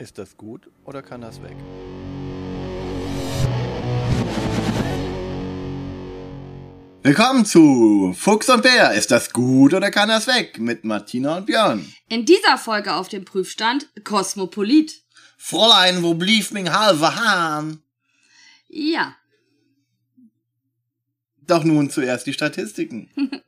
Ist das gut oder kann das weg? Willkommen zu Fuchs und Bär. Ist das gut oder kann das weg? Mit Martina und Björn. In dieser Folge auf dem Prüfstand Kosmopolit. Fräulein, wo blieb mein halber Hahn? Ja. Doch nun zuerst die Statistiken.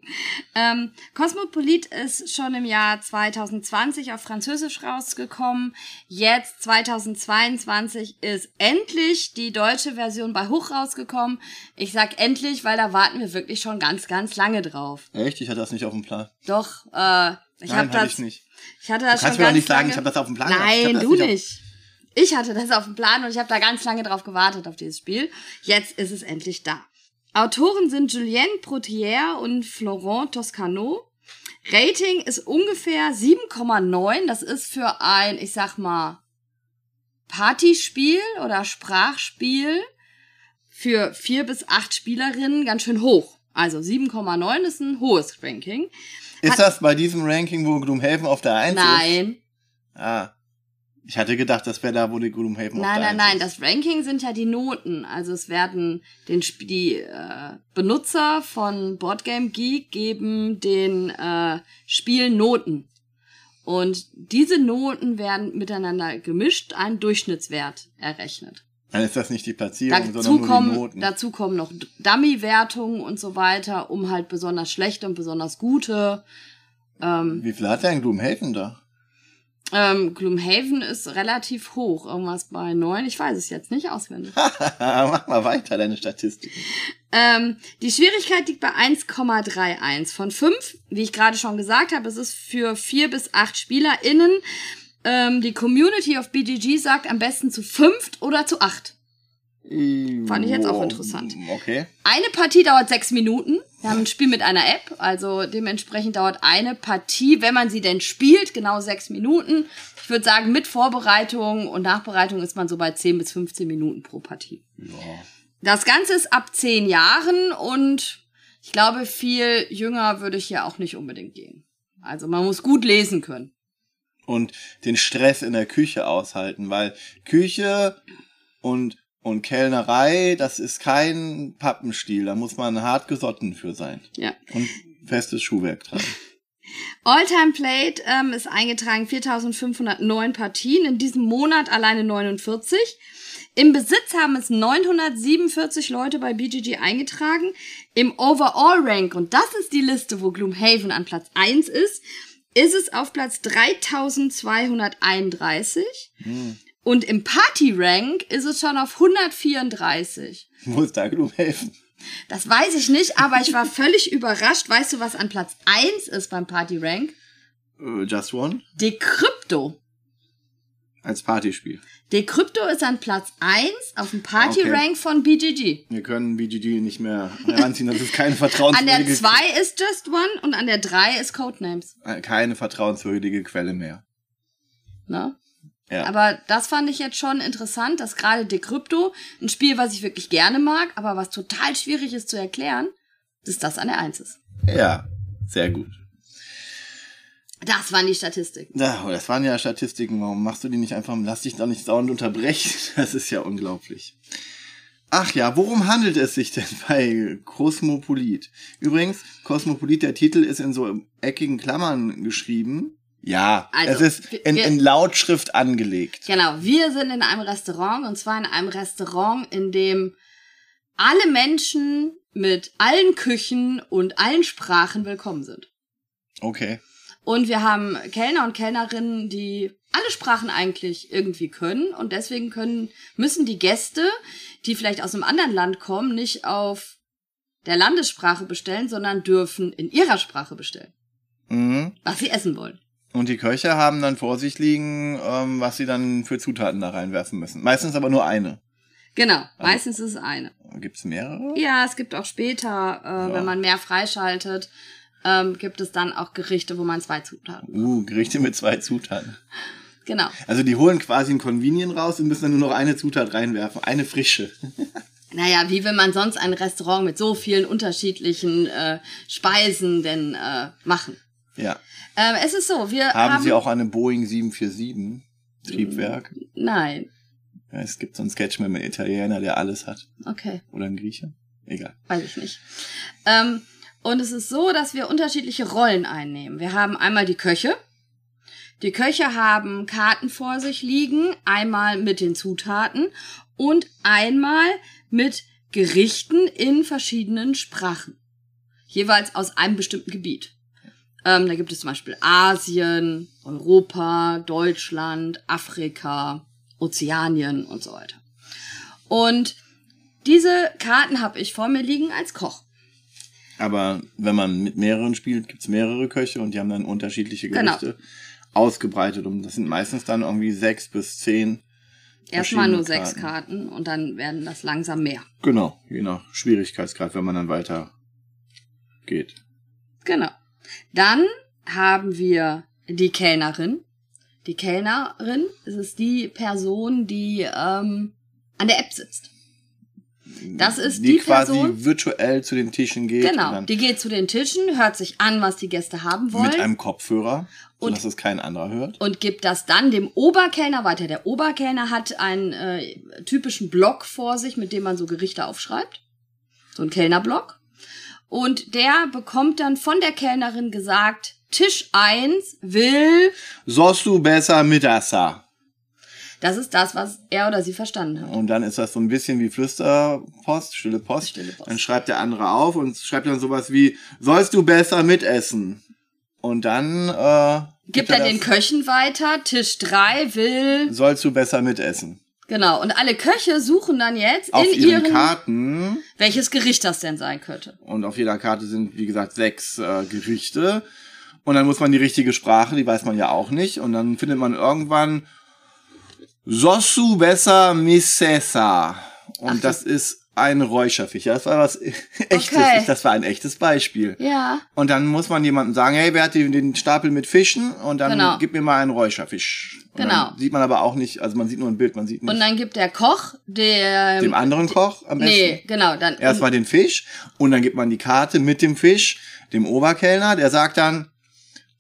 Ähm, Cosmopolit ist schon im Jahr 2020 auf Französisch rausgekommen. Jetzt 2022 ist endlich die deutsche Version bei Hoch rausgekommen. Ich sag endlich, weil da warten wir wirklich schon ganz, ganz lange drauf. Echt? Ich hatte das nicht auf dem Plan. Doch, äh, ich habe das. ich nicht. Ich hatte das Du kannst schon mir ganz nicht sagen, lange. ich habe das auf dem Plan Nein, du nicht auf- nicht. Ich hatte das auf dem Plan und ich habe da ganz lange drauf gewartet auf dieses Spiel. Jetzt ist es endlich da. Autoren sind Julien Protier und Florent Toscano. Rating ist ungefähr 7,9. Das ist für ein, ich sag mal, Partyspiel oder Sprachspiel für vier bis acht Spielerinnen ganz schön hoch. Also 7,9 ist ein hohes Ranking. Ist das bei diesem Ranking, wo Gloomhaven auf der 1 ist? Nein, Ah. Ich hatte gedacht, das wäre da, wo die Gloomhaven auf Nein, nein, 1 nein, das Ranking sind ja die Noten. Also es werden den Sp die äh, Benutzer von Boardgame Geek geben den äh, Spielen Noten. Und diese Noten werden miteinander gemischt, ein Durchschnittswert errechnet. Dann ist das nicht die Platzierung, sondern Dazu nur die kommen, Noten. dazu kommen noch Dummy-Wertungen und so weiter, um halt besonders schlechte und besonders gute. Ähm, Wie viel hat denn Gloomhaven da? Ähm, Gloomhaven ist relativ hoch, irgendwas bei neun. Ich weiß es jetzt nicht auswendig. Mach mal weiter, deine Statistiken. Ähm, die Schwierigkeit liegt bei 1,31 von 5. Wie ich gerade schon gesagt habe, es ist für vier bis acht SpielerInnen. Ähm, die Community of BGG sagt am besten zu fünft oder zu acht. Fand ich jetzt auch interessant. Okay. Eine Partie dauert sechs Minuten. Wir haben ein Spiel mit einer App, also dementsprechend dauert eine Partie, wenn man sie denn spielt, genau sechs Minuten. Ich würde sagen, mit Vorbereitung und Nachbereitung ist man so bei 10 bis 15 Minuten pro Partie. Ja. Das Ganze ist ab zehn Jahren und ich glaube, viel jünger würde ich hier auch nicht unbedingt gehen. Also man muss gut lesen können. Und den Stress in der Küche aushalten, weil Küche und, und Kellnerei, das ist kein Pappenstiel. Da muss man hart gesotten für sein. Ja. Und festes Schuhwerk tragen. All-Time Played ähm, ist eingetragen 4.509 Partien, in diesem Monat alleine 49. Im Besitz haben es 947 Leute bei BGG eingetragen. Im Overall Rank, und das ist die Liste, wo Gloomhaven an Platz 1 ist, ist es auf Platz 3231. Und im Party Rank ist es schon auf 134. Wo ist da Gloomhaven? Das weiß ich nicht, aber ich war völlig überrascht. Weißt du, was an Platz 1 ist beim Party Rank? Äh, Just One? Decrypto. Als Partyspiel. Decrypto ist an Platz 1 auf dem Party Okay. Rank von BGG. Wir können BGG nicht mehr heranziehen. Das ist keine An vertrauenswürdige, der 2 ist Just One und an der 3 ist Codenames. äh, keine vertrauenswürdige Quelle mehr. Ne? Ja. Aber das fand ich jetzt schon interessant, dass gerade Decrypto, ein Spiel, was ich wirklich gerne mag, aber was total schwierig ist zu erklären, dass das an der 1 ist. ja, sehr gut. Das waren die Statistiken. Ja, aber das waren ja Statistiken. Warum machst du die nicht einfach? Lass dich doch nicht dauernd unterbrechen. Das ist ja unglaublich. Ach ja, worum handelt es sich denn bei Kosmopolit? Übrigens, Kosmopolit, der Titel ist in so eckigen Klammern geschrieben. Ja, Also, es ist in, wir- in Lautschrift angelegt. Genau, wir sind in einem Restaurant und zwar in einem Restaurant, in dem alle Menschen mit allen Küchen und allen Sprachen willkommen sind. Okay. Und wir haben Kellner und Kellnerinnen, die alle Sprachen eigentlich irgendwie können und deswegen können müssen die Gäste, die vielleicht aus einem anderen Land kommen, nicht auf der Landessprache bestellen, sondern dürfen in ihrer Sprache bestellen, Mhm. was sie essen wollen. Und die Köche haben dann vor sich liegen, ähm, was sie dann für Zutaten da reinwerfen müssen. Meistens aber nur eine. Genau, meistens ist es eine. Gibt's mehrere? Ja, es gibt auch später, äh, wenn man mehr freischaltet, ähm, gibt es dann auch Gerichte, wo man zwei Zutaten. Uh, Gerichte mit zwei Zutaten. Genau. Also die holen quasi ein Convenient raus und müssen dann nur noch eine Zutat reinwerfen. Eine frische. Naja, wie will man sonst ein Restaurant mit so vielen unterschiedlichen äh, Speisen denn äh, machen? Ja. Ähm, es ist so, wir Haben, haben, Sie auch eine Boeing 747? Triebwerk. Nein. Ja, es gibt so einen Sketch mit einem Italiener, der alles hat. Okay. Oder ein Grieche. Egal. Weiß ich nicht. Ähm, und es ist so, dass wir unterschiedliche Rollen einnehmen. Wir haben einmal die Köche. Die Köche haben Karten vor sich liegen, einmal mit den Zutaten und einmal mit Gerichten in verschiedenen Sprachen. Jeweils aus einem bestimmten Gebiet. Ähm, da gibt es zum Beispiel Asien, Europa, Deutschland, Afrika, Ozeanien und so weiter. Und diese Karten habe ich vor mir liegen als Koch. Aber wenn man mit mehreren spielt, gibt's mehrere Köche und die haben dann unterschiedliche Genau. Gerichte ausgebreitet. Und das sind meistens dann irgendwie sechs bis zehn. Erstmal nur verschiedene sechs Karten und dann werden das langsam mehr. Genau, je nach Schwierigkeitsgrad, wenn man dann weiter geht. Genau. Dann haben wir die Kellnerin. Die Kellnerin es ist die Person, die ähm, an der App sitzt. Das ist die quasi Person- virtuell zu den Tischen geht. Genau. Die geht zu den Tischen, hört sich an, was die Gäste haben wollen. mit einem Kopfhörer, Und- sodass es kein anderer hört. und gibt das dann dem Oberkellner weiter. Der Oberkellner hat einen äh, typischen Block vor sich, mit dem man so Gerichte aufschreibt. So ein Kellnerblock. Und der bekommt dann von der Kellnerin gesagt, Tisch 1 will, Sollst du besser mit Assa? das ist das, was er oder sie verstanden hat. Und dann ist das so ein bisschen wie Flüsterpost, stille Post. Stille Post. Dann schreibt der andere auf und schreibt dann sowas wie, sollst du besser mitessen? Und dann äh, Gibt er den das, Köchen weiter, Tisch 3 will, sollst du besser mitessen? Genau. Und alle Köche suchen dann jetzt Auf in ihren ihren, Karten welches Gericht das denn sein könnte. und auf jeder Karte sind, wie gesagt, sechs äh, Gerichte. Und dann muss man die richtige Sprache, die weiß man ja auch nicht. Und dann findet man irgendwann Sossu besser misesa. Und Ach, das ist ein Räucherfisch. Ja, das war was echtes. Okay. Das war ein echtes Beispiel. Ja, Und dann muss man jemandem sagen, hey, wer hat den, Stapel mit Fischen? Und dann Genau. gib mir mal einen Räucherfisch. Und Genau. Sieht man aber auch nicht, also man sieht nur ein Bild, man sieht nicht und dann gibt der Koch der dem anderen Koch am besten. Nee, genau, dann Erstmal den Fisch und dann gibt man die Karte mit dem Fisch dem Oberkellner, der sagt dann,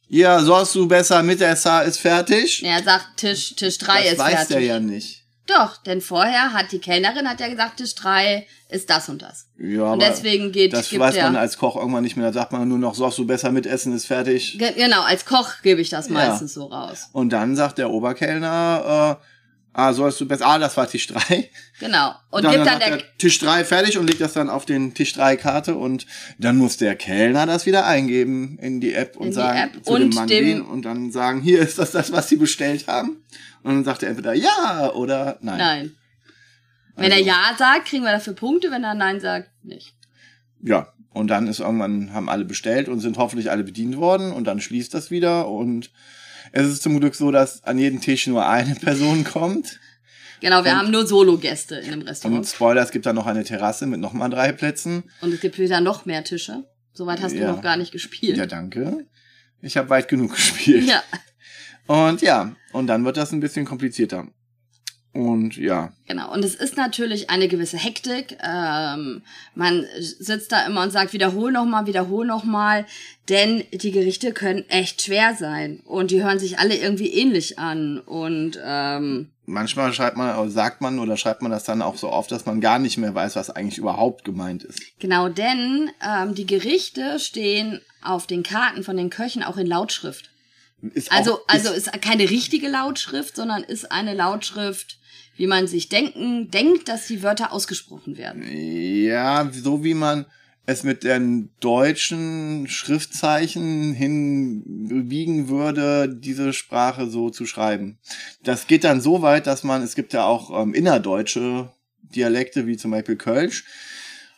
ja, sollst du besser Mitesser ist fertig. er sagt Tisch Tisch 3 das ist weiß fertig. der ja nicht. Doch, denn vorher hat die Kellnerin hat ja gesagt Tisch 3 ist das und das. Ja, Und deswegen geht das weiß der man als Koch irgendwann nicht mehr. Da sagt man nur noch, sollst du besser mitessen ist fertig. Ge- genau, als Koch gebe ich das Ja. meistens so raus. Und dann sagt der Oberkellner, äh, ah, sollst du besser, ah, das war Tisch 3. Genau. Und dann, gibt dann dann der er Tisch 3 fertig und legt das dann auf den Tisch 3 Karte und dann muss der Kellner das wieder eingeben in die App und In die sagen App zu dem und Mann dem- den und dann sagen, hier ist das das, was sie bestellt haben. Und dann sagt er entweder ja oder nein. Nein. Wenn Also- er Ja sagt, kriegen wir dafür Punkte, wenn er Nein sagt, nicht. Ja. Und dann ist irgendwann, haben alle bestellt und sind hoffentlich alle bedient worden und dann schließt das wieder und es ist zum Glück so, dass an jeden Tisch nur eine Person kommt. Genau, wir Und- haben nur Solo-Gäste in dem Und Restaurant. Spoiler, es gibt dann noch eine Terrasse mit nochmal drei Plätzen. Und es gibt wieder noch mehr Tische. Soweit hast Ja. du noch gar nicht gespielt. Ja, danke. Ich habe weit genug gespielt. ja. Und ja, und dann wird das ein bisschen komplizierter. Und ja, Genau, und es ist natürlich eine gewisse Hektik. Ähm, man sitzt da immer und sagt, wiederhol nochmal, wiederhol nochmal, denn die Gerichte können echt schwer sein und die hören sich alle irgendwie ähnlich an. Und ähm, manchmal schreibt man, oder sagt man oder schreibt man das dann auch so oft, dass man gar nicht mehr weiß, was eigentlich überhaupt gemeint ist. genau, denn ähm, die Gerichte stehen auf den Karten von den Köchen auch in Lautschrift. Ist Also, auch, also ist, keine richtige Lautschrift, sondern ist eine Lautschrift, wie man sich denken, denkt, dass die Wörter ausgesprochen werden. ja, so wie man es mit den deutschen Schriftzeichen hinbiegen würde, diese Sprache so zu schreiben. Das geht dann so weit, dass man, es gibt ja auch ähm, innerdeutsche Dialekte, wie zum Beispiel Kölsch.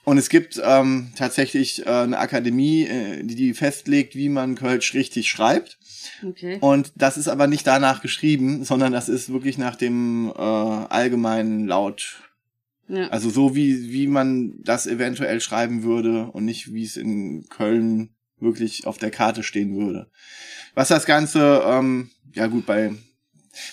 Und es gibt ähm, tatsächlich äh, eine Akademie, äh, die, die festlegt, wie man Kölsch richtig schreibt. Okay. Und das ist aber nicht danach geschrieben, sondern das ist wirklich nach dem äh, allgemeinen Laut. Ja. Also so wie, wie man das eventuell schreiben würde und nicht wie es in Köln wirklich auf der Karte stehen würde. Was das Ganze, ähm, ja gut, bei.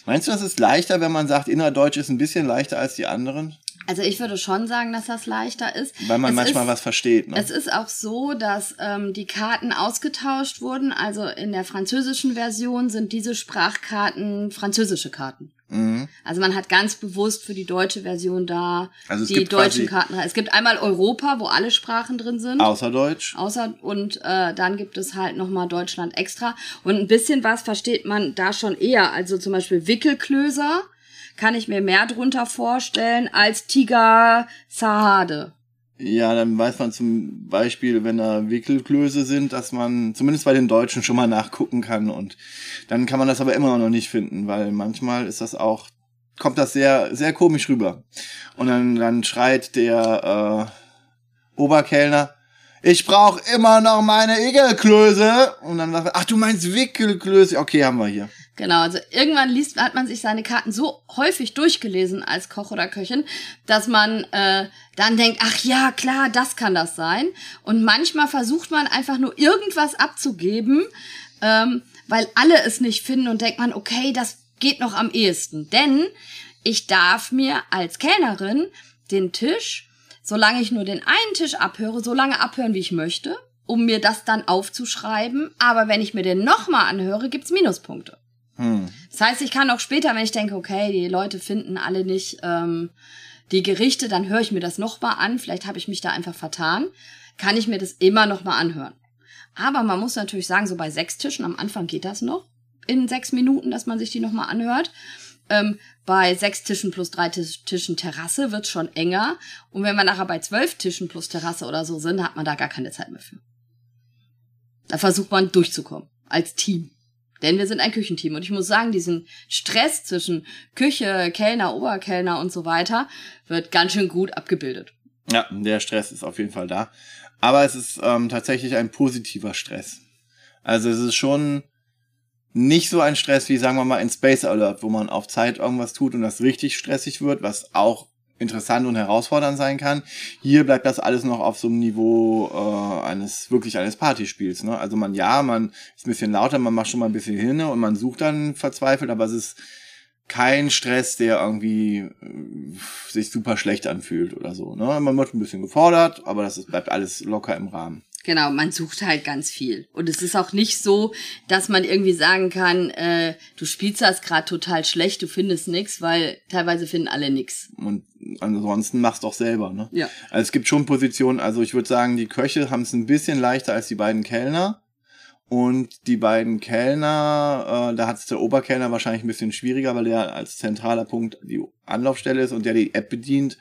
Meinst du, das ist leichter, wenn man sagt, Innerdeutsch ist ein bisschen leichter als die anderen? Also ich würde schon sagen, dass das leichter ist. Weil man Es manchmal ist, was versteht. Ne? Es ist auch so, dass ähm, die Karten ausgetauscht wurden. Also in der französischen Version sind diese Sprachkarten französische Karten. Mhm. Also man hat ganz bewusst für die deutsche Version da Also die deutschen Karten. Es gibt einmal Europa, wo alle Sprachen drin sind. Außer Deutsch. Außer und äh, dann gibt es halt nochmal Deutschland extra. Und ein bisschen was versteht man da schon eher. Also zum Beispiel Wickelklöser kann ich mir mehr drunter vorstellen als Tiger Sahade. Ja, dann weiß man zum Beispiel, wenn da Wickelklöße sind, dass man zumindest bei den Deutschen schon mal nachgucken kann und dann kann man das aber immer noch nicht finden, weil manchmal ist das auch, kommt das sehr, sehr komisch rüber. Und dann, dann schreit der äh, Oberkellner, ich brauche immer noch meine Igelklöße. Und dann sagt er, ach du meinst Wickelklöße, okay, haben wir hier. Genau, also irgendwann liest, hat man sich seine Karten so häufig durchgelesen als Koch oder Köchin, dass man äh, dann denkt, ach ja, klar, das kann das sein. Und manchmal versucht man einfach nur irgendwas abzugeben, ähm, weil alle es nicht finden und denkt man, okay, das geht noch am ehesten. Denn ich darf mir als Kellnerin den Tisch, solange ich nur den einen Tisch abhöre, so lange abhören, wie ich möchte, um mir das dann aufzuschreiben. Aber wenn ich mir den nochmal anhöre, gibt's Minuspunkte. Hm. Das heißt, ich kann auch später, wenn ich denke, okay, die Leute finden alle nicht ähm, die Gerichte, dann höre ich mir das nochmal an. Vielleicht habe ich mich da einfach vertan. Kann ich mir das immer nochmal anhören. Aber man muss natürlich sagen, so bei sechs Tischen am Anfang geht das noch in sechs Minuten, dass man sich die nochmal anhört. Ähm, bei sechs Tischen plus drei Tisch, Tischen Terrasse wird schon enger. Und wenn wir nachher bei zwölf Tischen plus Terrasse oder so sind, hat man da gar keine Zeit mehr für. Da versucht man durchzukommen. Als Team. Denn wir sind ein Küchenteam. Und ich muss sagen, diesen Stress zwischen Küche, Kellner, Oberkellner und so weiter wird ganz schön gut abgebildet. Ja, der Stress ist auf jeden Fall da. Aber es ist ähm, tatsächlich ein positiver Stress. Also es ist schon nicht so ein Stress wie, sagen wir mal, in Space Alert, wo man auf Zeit irgendwas tut und das richtig stressig wird, was auch interessant und herausfordernd sein kann. Hier bleibt das alles noch auf so einem Niveau äh, eines wirklich eines Partyspiels. Ne? Also man ja, man ist ein bisschen lauter, man macht schon mal ein bisschen hin und man sucht dann verzweifelt, aber es ist kein Stress, der irgendwie äh, sich super schlecht anfühlt oder so. Ne? Man wird ein bisschen gefordert, aber das ist, bleibt alles locker im Rahmen. Genau, man sucht halt ganz viel. Und es ist auch nicht so, dass man irgendwie sagen kann, äh, du spielst das gerade total schlecht, du findest nix, weil teilweise finden alle nix. Und ansonsten machst doch selber. Ne? Ja. Also es gibt schon Positionen, also ich würde sagen, die Köche haben es ein bisschen leichter als die beiden Kellner. Und die beiden Kellner, äh, da hat es der Oberkellner wahrscheinlich ein bisschen schwieriger, weil der als zentraler Punkt die Anlaufstelle ist und der die App bedient.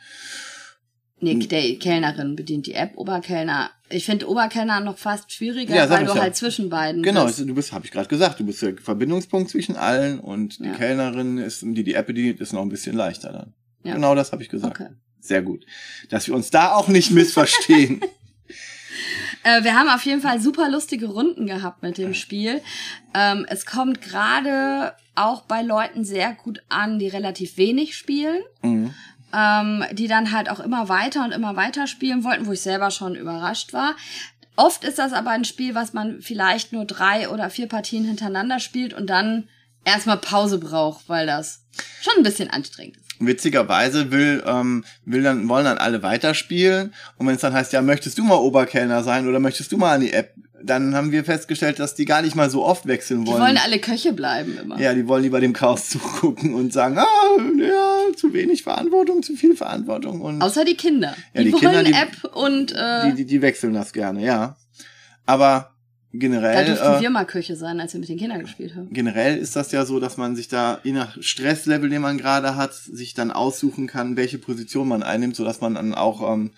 Nee, der Kellnerin bedient die App, Oberkellner. Ich finde Oberkellner noch fast schwieriger, Ja, weil du ja. halt zwischen beiden Genau, bist. du bist, habe ich gerade gesagt, du bist der Verbindungspunkt zwischen allen und die Ja. Kellnerin ist, die die App bedient, ist noch ein bisschen leichter dann. Ja. Genau das habe ich gesagt. Okay. Sehr gut. Dass wir uns da auch nicht missverstehen. Äh, wir haben auf jeden Fall super lustige Runden gehabt mit dem Spiel. Ähm, es kommt gerade auch bei Leuten sehr gut an, die relativ wenig spielen. mhm. ähm, die dann halt auch immer weiter und immer weiter spielen wollten, wo ich selber schon überrascht war. Oft ist das aber ein Spiel, was man vielleicht nur drei oder vier Partien hintereinander spielt und dann erstmal Pause braucht, weil das schon ein bisschen anstrengend ist. Witzigerweise will, ähm, will dann, wollen dann alle weiterspielen. Und wenn es dann heißt, ja, möchtest du mal Oberkellner sein oder möchtest du mal an die App, dann haben wir festgestellt, dass die gar nicht mal so oft wechseln Die wollen. wollen alle Köche bleiben immer. ja, die wollen lieber dem Chaos zugucken und sagen, ah, ja, zu wenig Verantwortung, zu viel Verantwortung und Außer die Kinder. Ja, die, die wollen Kinder, die- App und äh, die, die, die wechseln das gerne, ja. Aber da generell, durften äh, wir mal Köche sein, als wir mit den Kindern gespielt haben. generell ist das ja so, dass man sich da, je nach Stresslevel, den man gerade hat, sich dann aussuchen kann, welche Position man einnimmt, sodass man dann auch, ähm,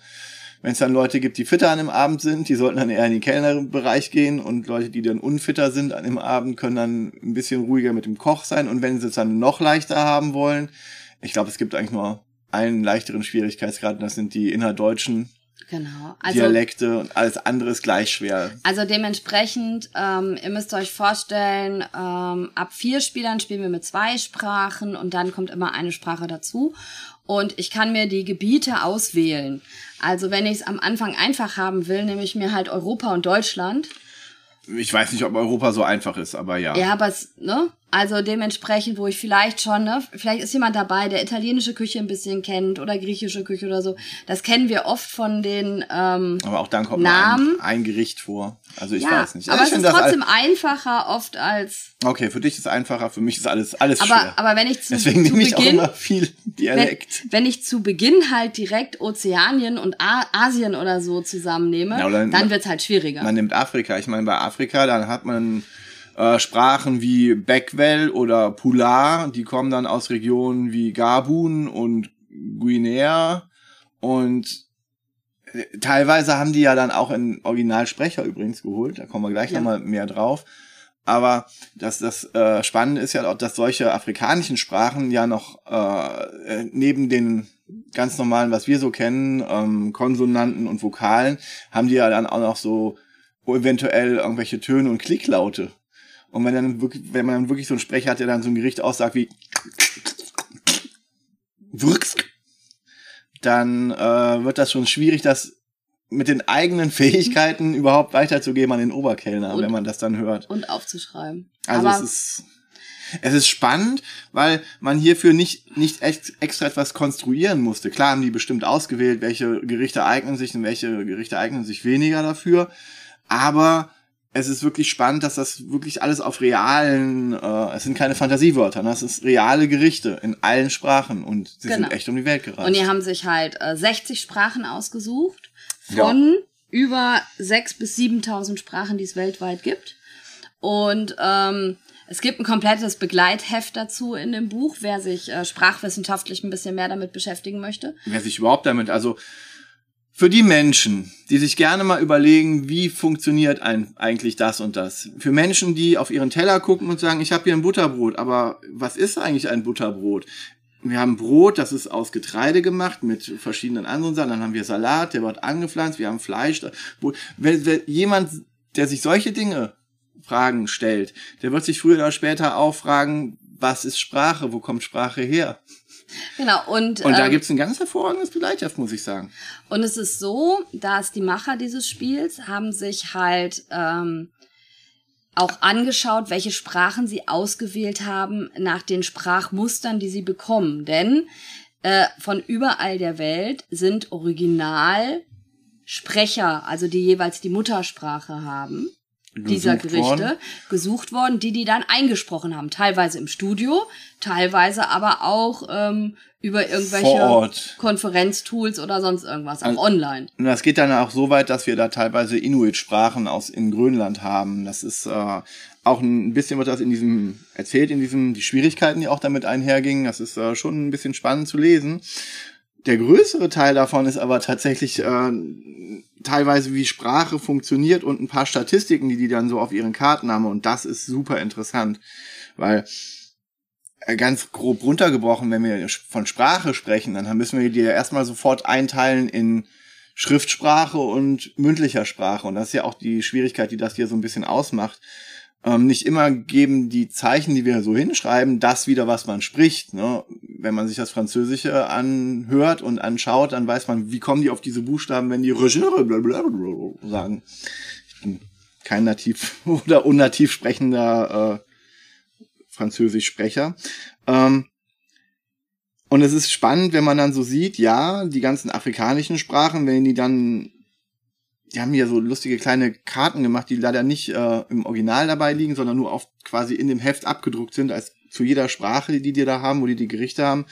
wenn es dann Leute gibt, die fitter an dem Abend sind, die sollten dann eher in den Kellnerbereich gehen und Leute, die dann unfitter sind an dem Abend, können dann ein bisschen ruhiger mit dem Koch sein und wenn sie es dann noch leichter haben wollen, ich glaube, es gibt eigentlich nur einen leichteren Schwierigkeitsgrad, und das sind die innerdeutschen Genau. Also Dialekte und alles andere ist gleich schwer. Also dementsprechend, ähm, ihr müsst euch vorstellen, ähm, ab vier Spielern spielen wir mit zwei Sprachen und dann kommt immer eine Sprache dazu. Und ich kann mir die Gebiete auswählen. Also wenn ich es am Anfang einfach haben will, nehme ich mir halt Europa und Deutschland. Ich weiß nicht, ob Europa so einfach ist, aber ja. Ja, aber es, ne? Also dementsprechend, wo ich vielleicht schon, ne, vielleicht ist jemand dabei, der italienische Küche ein bisschen kennt oder griechische Küche oder so. Das kennen wir oft von den ähm, Aber auch dann kommt Namen. Ein, ein Gericht vor. Also ich ja, weiß nicht. aber ich es ist trotzdem einfacher oft als. Okay, für dich ist es einfacher, für mich ist alles, alles Aber, schwer. aber wenn ich zu, Deswegen zu nehme ich auch Beginn, immer viel wenn, Dialekt. wenn ich zu Beginn halt direkt Ozeanien und A Asien oder so zusammennehme, Ja, oder- dann wird's halt schwieriger. Man nimmt Afrika. Ich meine, bei Afrika, dann hat man äh, Sprachen wie Beckwell oder Pular, die kommen dann aus Regionen wie Gabun und Guinea und äh, teilweise haben die ja dann auch einen Originalsprecher übrigens geholt, da kommen wir gleich Ja. nochmal mehr drauf. Aber das, das äh, Spannende ist ja auch, dass solche afrikanischen Sprachen ja noch äh, äh, neben den ganz normalen, was wir so kennen, ähm, Konsonanten und Vokalen, haben die ja dann auch noch so eventuell irgendwelche Töne und Klicklaute. Und wenn dann wirklich, wenn man dann wirklich so einen Sprecher hat, der dann so ein Gericht aussagt wie dann äh, wird das schon schwierig, das mit den eigenen Fähigkeiten überhaupt weiterzugeben an den Oberkellner, Und- wenn man das dann hört. und aufzuschreiben. Also Aber es ist es ist spannend, weil man hierfür nicht nicht ex, extra etwas konstruieren musste. Klar haben die bestimmt ausgewählt, welche Gerichte eignen sich und welche Gerichte eignen sich weniger dafür, aber es ist wirklich spannend, dass das wirklich alles auf realen, äh, es sind keine Fantasiewörter, ne? es ist reale Gerichte in allen Sprachen und sie Genau. sind echt um die Welt gereist. Und die haben sich halt äh, 60 Sprachen ausgesucht von über 6.000 bis 7.000 Sprachen, die es weltweit gibt. Und ähm, es gibt ein komplettes Begleitheft dazu in dem Buch, wer sich äh, sprachwissenschaftlich ein bisschen mehr damit beschäftigen möchte. wer sich überhaupt damit, also für die Menschen, die sich gerne mal überlegen, wie funktioniert ein, eigentlich das und das. Für Menschen, die auf ihren Teller gucken und sagen, ich habe hier ein Butterbrot, aber was ist eigentlich ein Butterbrot? Wir haben Brot, das ist aus Getreide gemacht mit verschiedenen anderen Sachen. Dann haben wir Salat, der wird angepflanzt. Wir haben Fleisch. wenn, wenn jemand, der sich solche Dinge Fragen stellt, der wird sich früher oder später auch fragen, was ist Sprache? Wo kommt Sprache her? Genau, und, Und da ähm, gibt's ein ganz hervorragendes Begleitheft, muss ich sagen. Und es ist so, dass die Macher dieses Spiels haben sich halt ähm, auch angeschaut, welche Sprachen sie ausgewählt haben nach den Sprachmustern, die sie bekommen. Denn äh, von überall der Welt sind Originalsprecher, also die jeweils die Muttersprache haben, dieser Gerichte worden. gesucht worden, die die dann eingesprochen haben. Teilweise im Studio, teilweise aber auch ähm, über irgendwelche. Konferenztools oder sonst irgendwas, auch Also- online. Und das geht dann auch so weit, dass wir da teilweise Inuit-Sprachen aus in Grönland haben. Das ist äh, auch ein bisschen wird das in diesem erzählt, in diesem die Schwierigkeiten, die auch damit einhergingen. Das ist äh, schon ein bisschen spannend zu lesen. Der größere Teil davon ist aber tatsächlich äh, teilweise wie Sprache funktioniert und ein paar Statistiken, die die dann so auf ihren Karten haben. Und das ist super interessant, weil äh, ganz grob runtergebrochen, wenn wir von Sprache sprechen, dann müssen wir die ja erstmal sofort einteilen in Schriftsprache und mündlicher Sprache. Und das ist ja auch die Schwierigkeit, die das hier so ein bisschen ausmacht. Ähm, nicht immer geben die Zeichen, die wir so hinschreiben, das wieder, was man spricht. Ne? Wenn man sich das Französische anhört und anschaut, dann weiß man, wie kommen die auf diese Buchstaben, wenn die sagen. Ich bin kein nativ oder unnativ sprechender äh, Französischsprecher. Ähm, und es ist spannend, wenn man dann so sieht, ja, die ganzen afrikanischen Sprachen, wenn die dann, die haben hier so lustige kleine Karten gemacht, die leider nicht äh, im Original dabei liegen, sondern nur auf quasi in dem Heft abgedruckt sind, als zu jeder Sprache, die die da haben, wo die die Gerichte haben.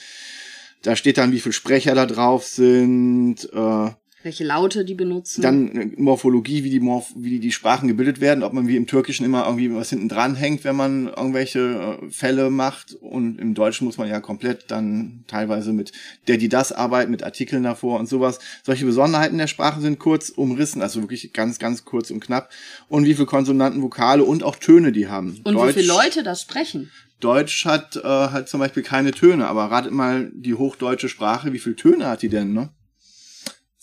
Da steht dann, wie viele Sprecher da drauf sind, äh, Welche Laute die benutzen. dann äh, Morphologie, wie die, Morph wie die, Sprachen gebildet werden, ob man wie im Türkischen immer irgendwie was hinten dran hängt, wenn man irgendwelche äh, Fälle macht. Und im Deutschen muss man ja komplett dann teilweise mit der, die das arbeiten, mit Artikeln davor und sowas. Solche Besonderheiten der Sprache sind kurz umrissen, also wirklich ganz, ganz kurz und knapp. Und wie viele Konsonanten, Vokale und auch Töne die haben. und Deutsch, wie viele Leute das sprechen. Deutsch hat äh, halt zum Beispiel keine Töne, aber ratet mal die hochdeutsche Sprache, wie viele Töne hat die denn, ne?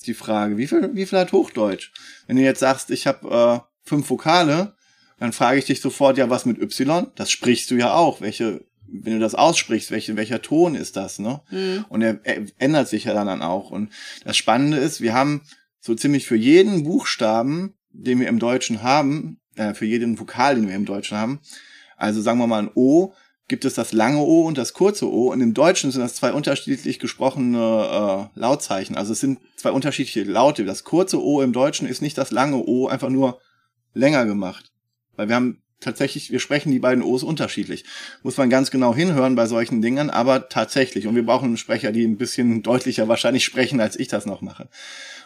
Die Frage. Wie viel, wie viel hat Hochdeutsch? Wenn du jetzt sagst, ich habe äh, fünf Vokale, dann frage ich dich sofort, ja, was mit Y? Das sprichst du ja auch. Welche, wenn du das aussprichst, welche, welcher Ton ist das, ne? Mhm. Und er, er ändert sich ja dann auch. Und das Spannende ist, wir haben so ziemlich für jeden Buchstaben, den wir im Deutschen haben, äh, für jeden Vokal, den wir im Deutschen haben, also sagen wir mal ein O, gibt es das lange O und das kurze O. Und im Deutschen sind das zwei unterschiedlich gesprochene äh, Lautzeichen. Also es sind zwei unterschiedliche Laute. Das kurze O im Deutschen ist nicht das lange O, einfach nur länger gemacht. Weil wir haben tatsächlich, wir sprechen die beiden O's unterschiedlich. Muss man ganz genau hinhören bei solchen Dingen, aber tatsächlich. Und wir brauchen Sprecher, die ein bisschen deutlicher wahrscheinlich sprechen, als ich das noch mache.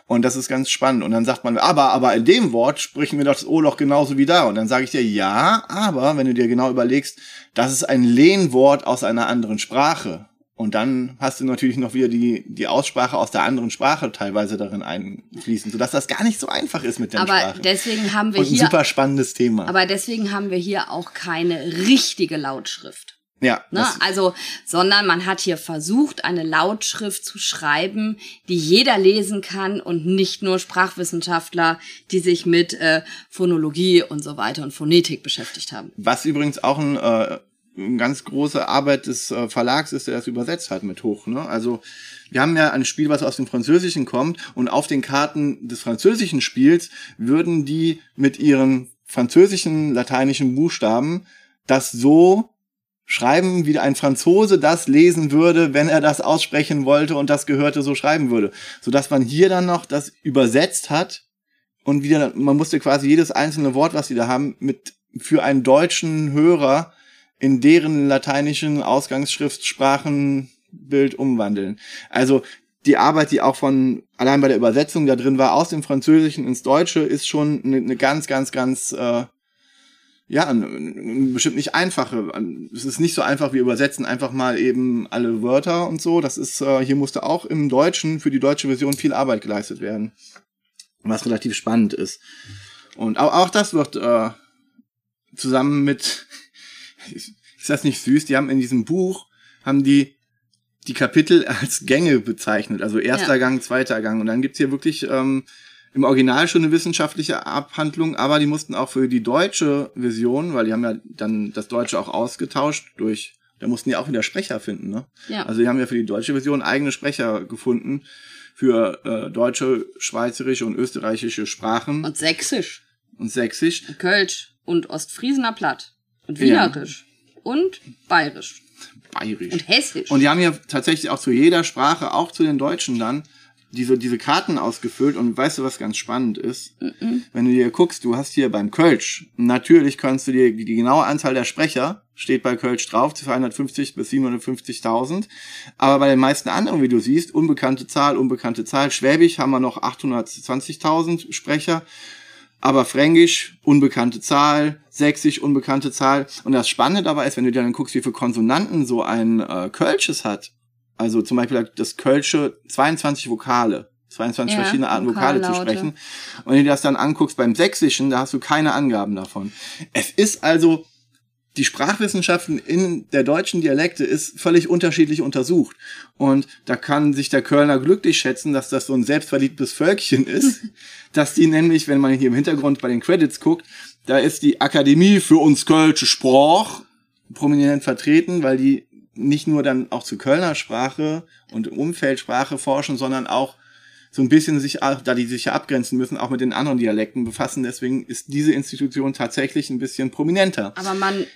Und das ist ganz spannend. Und dann sagt man, aber, aber in dem Wort sprechen wir doch das O-Loch genauso wie da. Und dann sage ich dir, ja, aber wenn du dir genau überlegst, das ist ein Lehnwort aus einer anderen Sprache. Und dann hast du natürlich noch wieder die, die Aussprache aus der anderen Sprache teilweise darin einfließen, sodass das gar nicht so einfach ist mit der aber Sprache. deswegen haben wir Und ein hier, super spannendes Thema. aber deswegen haben wir hier auch keine richtige Lautschrift. ja, Ne? Also, sondern man hat hier versucht, eine Lautschrift zu schreiben, die jeder lesen kann und nicht nur Sprachwissenschaftler, die sich mit äh, Phonologie und so weiter und Phonetik beschäftigt haben. was übrigens auch ein, äh, eine ganz große Arbeit des äh, Verlags ist, der das übersetzt hat mit Hoch. Ne? Also wir haben ja ein Spiel, was aus dem Französischen kommt und auf den Karten des französischen Spiels würden die mit ihren französischen, lateinischen Buchstaben das so schreiben, wie ein Franzose das lesen würde, wenn er das aussprechen wollte und das Gehörte so schreiben würde. Sodass man hier dann noch das übersetzt hat und wieder, man musste quasi jedes einzelne Wort, was sie da haben, mit für einen deutschen Hörer in deren lateinischen Ausgangsschriftsprachenbild umwandeln. Also die Arbeit, die auch von allein bei der Übersetzung da drin war, aus dem Französischen ins Deutsche, ist schon eine, eine ganz, ganz, ganz äh, ja, n- n- bestimmt nicht einfache. Es ist nicht so einfach, wir übersetzen einfach mal eben alle Wörter und so. Das ist, äh, hier musste auch im Deutschen für die deutsche Version viel Arbeit geleistet werden. Was relativ spannend ist. Und auch, auch das wird äh, zusammen mit, ist das nicht süß? Die haben in diesem Buch, haben die die Kapitel als Gänge bezeichnet. Also erster Ja. Gang, zweiter Gang. Und dann gibt's hier wirklich ähm, im Original schon eine wissenschaftliche Abhandlung, aber die mussten auch für die deutsche Version, weil die haben ja dann das Deutsche auch ausgetauscht durch, da mussten die auch wieder Sprecher finden, ne? Ja. Also die haben ja für die deutsche Version eigene Sprecher gefunden für äh, deutsche, schweizerische und österreichische Sprachen Und Sächsisch, und Sächsisch. und Kölsch und Ostfriesener Platt und Ja. Wienerisch und Bayerisch Bayerisch. und Hessisch. Und die haben ja tatsächlich auch zu jeder Sprache, auch zu den Deutschen dann, diese, diese Karten ausgefüllt. Und weißt du, was ganz spannend ist? Wenn du dir guckst, du hast hier beim Kölsch, natürlich kannst du dir die genaue Anzahl der Sprecher, steht bei Kölsch drauf, 250 bis 750.000. Aber bei den meisten anderen, wie du siehst, unbekannte Zahl, unbekannte Zahl. Schwäbisch haben wir noch 820.000 Sprecher. Aber Fränkisch, unbekannte Zahl, Sächsisch, unbekannte Zahl. Und das Spannende dabei ist, wenn du dir dann guckst, wie viele Konsonanten so ein äh, Kölsches hat. Also zum Beispiel das Kölsche 22 Vokale. 22 Ja, verschiedene Arten Vokale zu sprechen. Und wenn du dir das dann anguckst beim Sächsischen, da hast du keine Angaben davon. Es ist also, die Sprachwissenschaften in der deutschen Dialekte ist völlig unterschiedlich untersucht. Und da kann sich der Kölner glücklich schätzen, dass das so ein selbstverliebtes Völkchen ist, dass die nämlich, wenn man hier im Hintergrund bei den Credits guckt, da ist die Akademie für uns Kölsche Sprach prominent vertreten, weil die nicht nur dann auch zur Kölner Sprache und Umfeldsprache forschen, sondern auch so ein bisschen sich, da die sich ja abgrenzen müssen, auch mit den anderen Dialekten befassen. Deswegen ist diese Institution tatsächlich ein bisschen prominenter. aber man,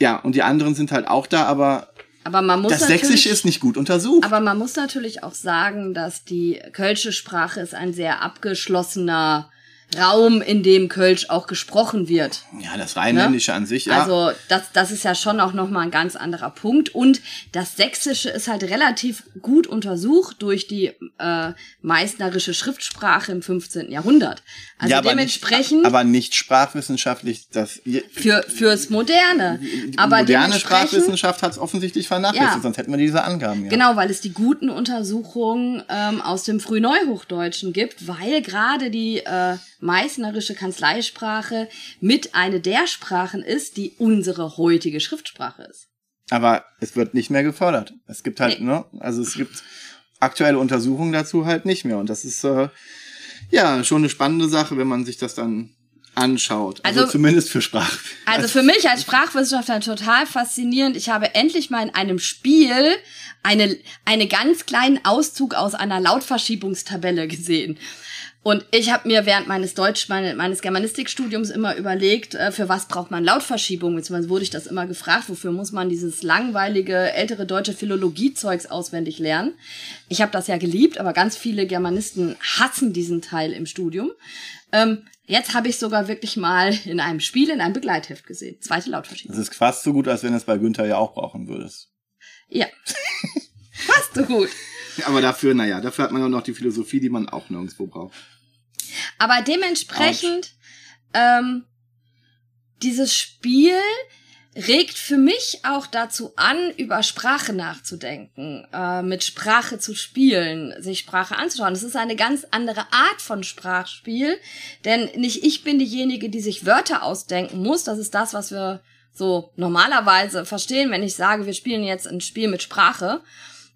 Ja, und die anderen sind halt auch da, aber aber man muss das Sächsische ist nicht gut untersucht. aber man muss natürlich auch sagen, dass die Kölsche Sprache ist ein sehr abgeschlossener Raum, in dem Kölsch auch gesprochen wird. ja, das Rheinländische an sich, ja. Also das, das ist ja schon auch nochmal ein ganz anderer Punkt. Und das Sächsische ist halt relativ gut untersucht durch die äh, meißnerische Schriftsprache im 15. Jahrhundert. Also ja, aber dementsprechend Nicht, aber nicht sprachwissenschaftlich. Das, die für, fürs Moderne. Aber moderne Sprachwissenschaft hat es offensichtlich vernachlässigt, Ja. sonst hätten wir diese Angaben. Ja. Genau, weil es die guten Untersuchungen ähm, aus dem Frühneuhochdeutschen gibt, weil gerade die äh, meißnerische Kanzleisprache mit eine der Sprachen ist, die unsere heutige Schriftsprache ist. Aber es wird nicht mehr gefördert. Es gibt halt, Nee. ne, also es gibt aktuelle Untersuchungen dazu halt nicht mehr. Und das ist äh, ja schon eine spannende Sache, wenn man sich das dann anschaut. Also, Also- zumindest für Sprach. Also für mich als Sprachwissenschaftler total faszinierend. Ich habe endlich mal in einem Spiel eine, eine ganz kleinen Auszug aus einer Lautverschiebungstabelle gesehen. Und ich habe mir während meines Deutsch, meine, meines Germanistikstudiums immer überlegt, äh, für was braucht man Lautverschiebung, beziehungsweise wurde ich das immer gefragt, wofür muss man dieses langweilige ältere deutsche Philologiezeugs auswendig lernen. Ich habe das ja geliebt, aber ganz viele Germanisten hassen diesen Teil im Studium. Ähm, jetzt habe ich sogar wirklich mal in einem Spiel, in einem Begleitheft gesehen. Zweite Lautverschiebung. Das ist fast so gut, als wenn du es bei Günther ja auch brauchen würdest. Ja. fast so gut. Aber dafür, naja, dafür hat man ja noch die Philosophie, die man auch nirgendwo braucht. Aber dementsprechend, ähm, dieses Spiel regt für mich auch dazu an, über Sprache nachzudenken, äh, mit Sprache zu spielen, sich Sprache anzuschauen. Das ist eine ganz andere Art von Sprachspiel, denn nicht ich bin diejenige, die sich Wörter ausdenken muss. Das ist das, was wir so normalerweise verstehen, wenn ich sage, wir spielen jetzt ein Spiel mit Sprache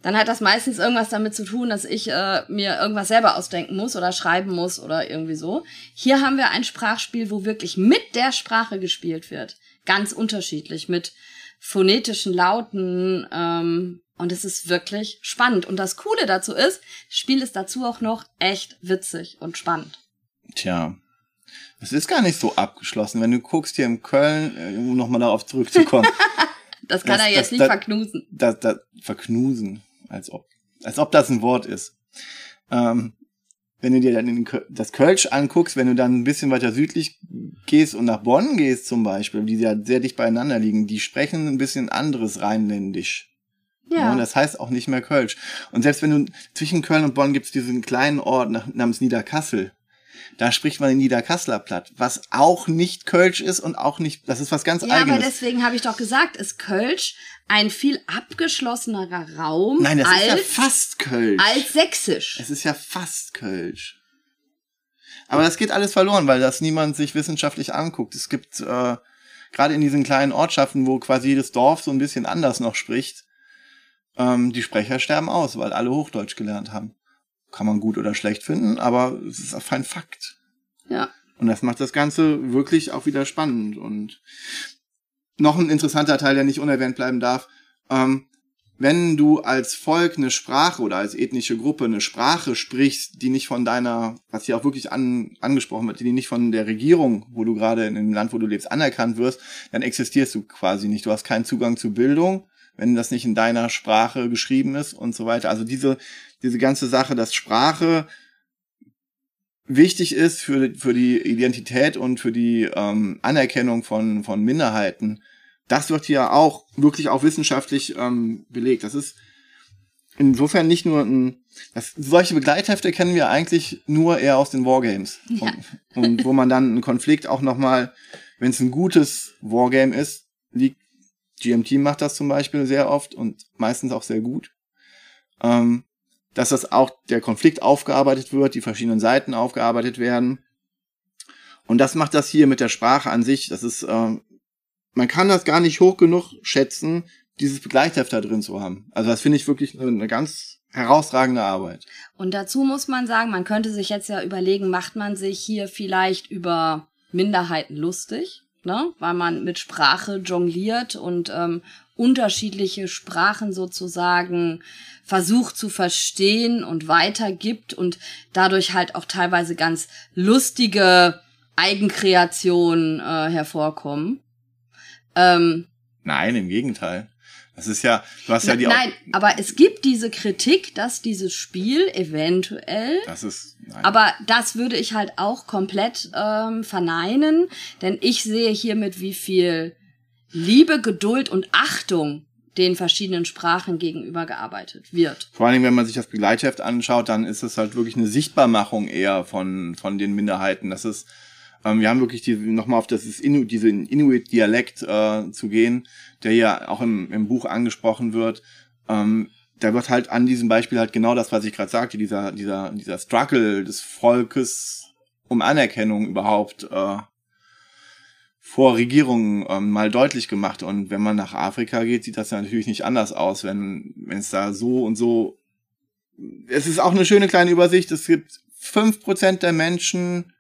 dann hat das meistens irgendwas damit zu tun, dass ich äh, mir irgendwas selber ausdenken muss oder schreiben muss oder irgendwie so. Hier haben wir ein Sprachspiel, wo wirklich mit der Sprache gespielt wird. Ganz unterschiedlich, mit phonetischen Lauten. Ähm, und es ist wirklich spannend. Und das Coole dazu ist, das Spiel ist dazu auch noch echt witzig und spannend. Tja. Es ist gar nicht so abgeschlossen. Wenn du guckst hier in Köln, äh, um nochmal darauf zurückzukommen. das kann das, er jetzt das, nicht das, verknusen. Das, das, verknusen als ob, als ob das ein Wort ist. Ähm, wenn du dir dann das Kölsch anguckst, wenn du dann ein bisschen weiter südlich gehst und nach Bonn gehst zum Beispiel, die ja sehr dicht beieinander liegen, die sprechen ein bisschen anderes Rheinländisch. Ja. ja. das heißt auch nicht mehr Kölsch. Und selbst wenn du zwischen Köln und Bonn gibt es diesen kleinen Ort namens Niederkassel. Da spricht man in Niederkassler Platt, was auch nicht Kölsch ist und auch nicht, das ist was ganz ja, Eigenes. Ja, aber deswegen habe ich doch gesagt, ist Kölsch ein viel abgeschlossenerer Raum. Nein, das als, ist ja fast Kölsch. Als Sächsisch. Es ist ja fast Kölsch. Aber das geht alles verloren, weil das niemand sich wissenschaftlich anguckt. Es gibt äh, gerade in diesen kleinen Ortschaften, wo quasi jedes Dorf so ein bisschen anders noch spricht, ähm, die Sprecher sterben aus, weil alle Hochdeutsch gelernt haben. Kann man gut oder schlecht finden, aber es ist einfach ein Fakt. Ja. Und das macht das Ganze wirklich auch wieder spannend. Und noch ein interessanter Teil, der nicht unerwähnt bleiben darf. Ähm, wenn du als Volk eine Sprache oder als ethnische Gruppe eine Sprache sprichst, die nicht von deiner, was hier auch wirklich an, angesprochen wird, die nicht von der Regierung, wo du gerade in dem Land, wo du lebst, anerkannt wirst, dann existierst du quasi nicht. Du hast keinen Zugang zu Bildung, wenn das nicht in deiner Sprache geschrieben ist und so weiter. Also diese, diese ganze Sache, dass Sprache wichtig ist für, für die Identität und für die ähm, Anerkennung von, von Minderheiten, das wird hier auch wirklich auch wissenschaftlich ähm, belegt. Das ist insofern nicht nur ein, das, solche Begleithefte kennen wir eigentlich nur eher aus den Wargames. Ja. Und, und wo man dann einen Konflikt auch nochmal, wenn es ein gutes Wargame ist, liegt, GMT macht das zum Beispiel sehr oft und meistens auch sehr gut. Ähm, dass das auch der Konflikt aufgearbeitet wird, die verschiedenen Seiten aufgearbeitet werden. Und das macht das hier mit der Sprache an sich. Das ist, äh, man kann das gar nicht hoch genug schätzen, dieses Begleitheft da drin zu haben. Also das finde ich wirklich eine ganz herausragende Arbeit. Und dazu muss man sagen, man könnte sich jetzt ja überlegen, macht man sich hier vielleicht über Minderheiten lustig, ne? weil man mit Sprache jongliert und ähm, unterschiedliche Sprachen sozusagen versucht zu verstehen und weitergibt und dadurch halt auch teilweise ganz lustige Eigenkreationen äh, hervorkommen. Ähm, Nein, im Gegenteil. Das ist ja, du hast ja die. Nein, aber es gibt diese Kritik, dass dieses Spiel eventuell. Das ist. Nein. Aber das würde ich halt auch komplett ähm, verneinen, denn ich sehe hiermit, wie viel Liebe, Geduld und Achtung den verschiedenen Sprachen gegenüber gearbeitet wird. Vor allen Dingen, wenn man sich das Begleitheft anschaut, dann ist es halt wirklich eine Sichtbarmachung eher von, von den Minderheiten. Das ist, ähm, wir haben wirklich diese, nochmal auf das Inu, diesen Inuit-Dialekt äh, zu gehen, der ja auch im, im Buch angesprochen wird. Ähm, da wird halt an diesem Beispiel halt genau das, was ich gerade sagte, dieser, dieser, dieser Struggle des Volkes um Anerkennung überhaupt äh, vor Regierungen ähm, mal deutlich gemacht. Und wenn man nach Afrika geht, sieht das ja natürlich nicht anders aus, wenn wenn es da so und so. Es ist auch eine schöne kleine Übersicht. Es gibt fünf Prozent der Menschen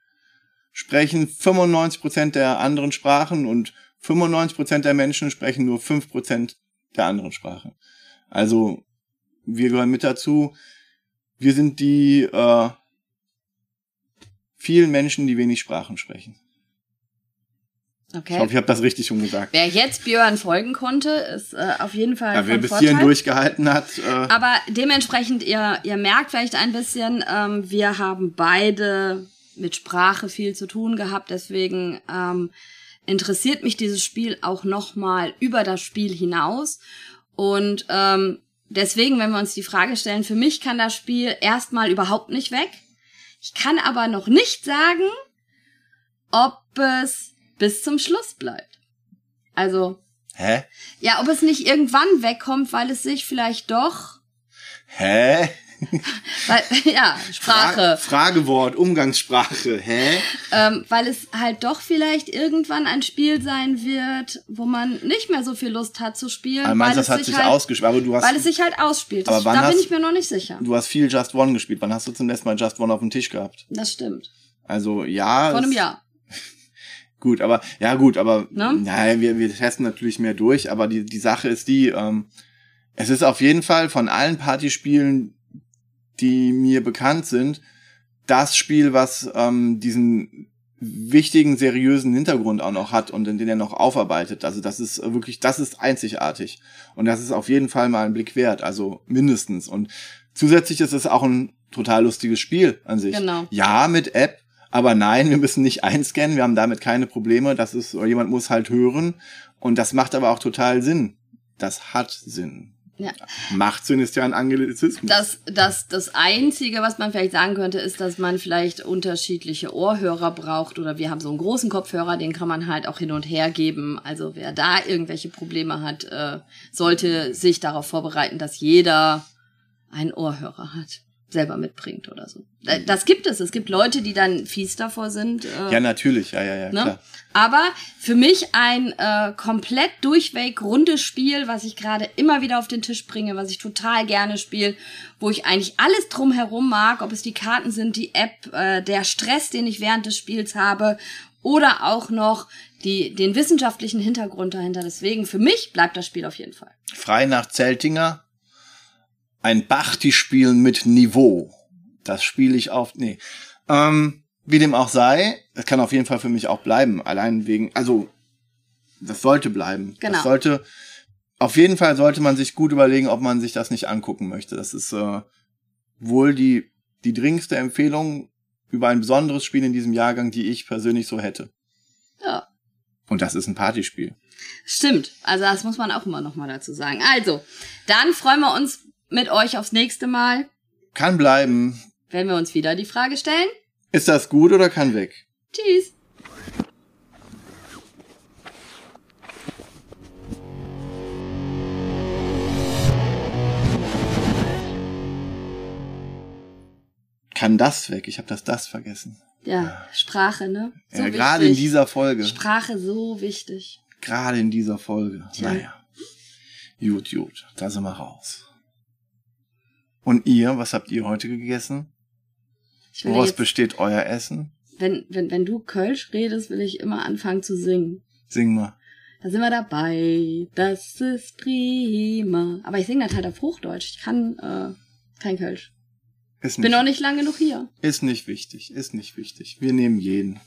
sprechen 95% der anderen Sprachen und 95% der Menschen sprechen nur 5% der anderen Sprachen. Also wir gehören mit dazu. Wir sind die, äh, vielen Menschen, die wenig Sprachen sprechen. Okay. Ich hoffe, ich habe das richtig umgesagt. Wer jetzt Björn folgen konnte, ist äh, auf jeden Fall Ja, wer bis hierhin durchgehalten hat, äh, Aber dementsprechend, ihr, ihr merkt vielleicht ein bisschen, ähm, wir haben beide mit Sprache viel zu tun gehabt. Deswegen ähm, interessiert mich dieses Spiel auch nochmal über das Spiel hinaus. Und ähm, deswegen, wenn wir uns die Frage stellen, für mich kann das Spiel erstmal überhaupt nicht weg. Ich kann aber noch nicht sagen, ob es bis zum Schluss bleibt. Also, hä? ja, ob es nicht irgendwann wegkommt, weil es sich vielleicht doch, Hä? weil, ja, Sprache, Fra Fragewort, Umgangssprache, hä? ähm, weil es halt doch vielleicht irgendwann ein Spiel sein wird, wo man nicht mehr so viel Lust hat zu spielen, Aber meinst, weil das es hat sich sich halt, ausgespielt, aber du hast, weil es sich halt ausspielt. Aber wann da bin hast- ich mir noch nicht sicher. du hast viel Just One gespielt. Wann hast du zum letzten Mal Just One auf dem Tisch gehabt? Das stimmt. Also, ja. Vor einem Jahr. Gut, aber, ja gut, aber, Ne? ja, wir, wir testen natürlich mehr durch, aber die, die Sache ist die, ähm, es ist auf jeden Fall von allen Partyspielen, die mir bekannt sind, das Spiel, was ähm, diesen wichtigen, seriösen Hintergrund auch noch hat und den er noch aufarbeitet. Also das ist wirklich, das ist einzigartig. Und das ist auf jeden Fall mal ein Blick wert, also mindestens. Und zusätzlich ist es auch ein total lustiges Spiel an sich. Genau. Ja, mit App, aber nein, wir müssen nicht einscannen, wir haben damit keine Probleme. Das ist, jemand muss halt hören. Und das macht aber auch total Sinn. Das hat Sinn. Ja. Macht Sinn ist ja ein Anglizismus. Das, das, das Einzige, was man vielleicht sagen könnte, ist, dass man vielleicht unterschiedliche Ohrhörer braucht oder wir haben so einen großen Kopfhörer, den kann man halt auch hin und her geben. Also wer da irgendwelche Probleme hat, äh, sollte sich darauf vorbereiten, dass jeder einen Ohrhörer hat, selber mitbringt oder so. Äh, Das gibt es. Es gibt Leute, die dann fies davor sind. Äh, ja, natürlich, ja, ja, ja, Ne? klar. Aber für mich ein äh, komplett durchweg rundes Spiel, was ich gerade immer wieder auf den Tisch bringe, was ich total gerne spiele, wo ich eigentlich alles drumherum mag, ob es die Karten sind, die App, äh, der Stress, den ich während des Spiels habe oder auch noch die, den wissenschaftlichen Hintergrund dahinter. Deswegen, für mich bleibt das Spiel auf jeden Fall. Frei nach Zeltinger. Ein Bachti spielen mit Niveau. Das spiele ich auf. Nee. Ähm, wie dem auch sei, es kann auf jeden Fall für mich auch bleiben. Allein wegen, also das sollte bleiben. Genau. Das sollte. Auf jeden Fall sollte man sich gut überlegen, ob man sich das nicht angucken möchte. Das ist äh, wohl die die dringendste Empfehlung über ein besonderes Spiel in diesem Jahrgang, die ich persönlich so hätte. Ja. Und das ist ein Partyspiel. Stimmt. Also das muss man auch immer noch mal dazu sagen. Also, dann freuen wir uns mit euch aufs nächste Mal, Kann bleiben. wenn wir uns wieder die Frage stellen. Ist das gut oder kann weg? Tschüss. Kann das weg? Ich habe das das vergessen. Ja, Sprache, ne? So ja, gerade in dieser Folge. Sprache so wichtig. Gerade in dieser Folge. Tja. Naja. Gut, gut. Da sind wir raus. Und ihr, was habt ihr heute gegessen? Woraus jetzt, besteht euer Essen? wenn, wenn, wenn du Kölsch redest, will ich immer anfangen zu singen. Sing mal. Da sind wir dabei. Das ist prima. Aber ich singe das halt auf Hochdeutsch. Ich kann äh, kein Kölsch. Ist Bin nicht, noch nicht lang genug hier. ist nicht wichtig. Ist nicht wichtig. Wir nehmen jeden.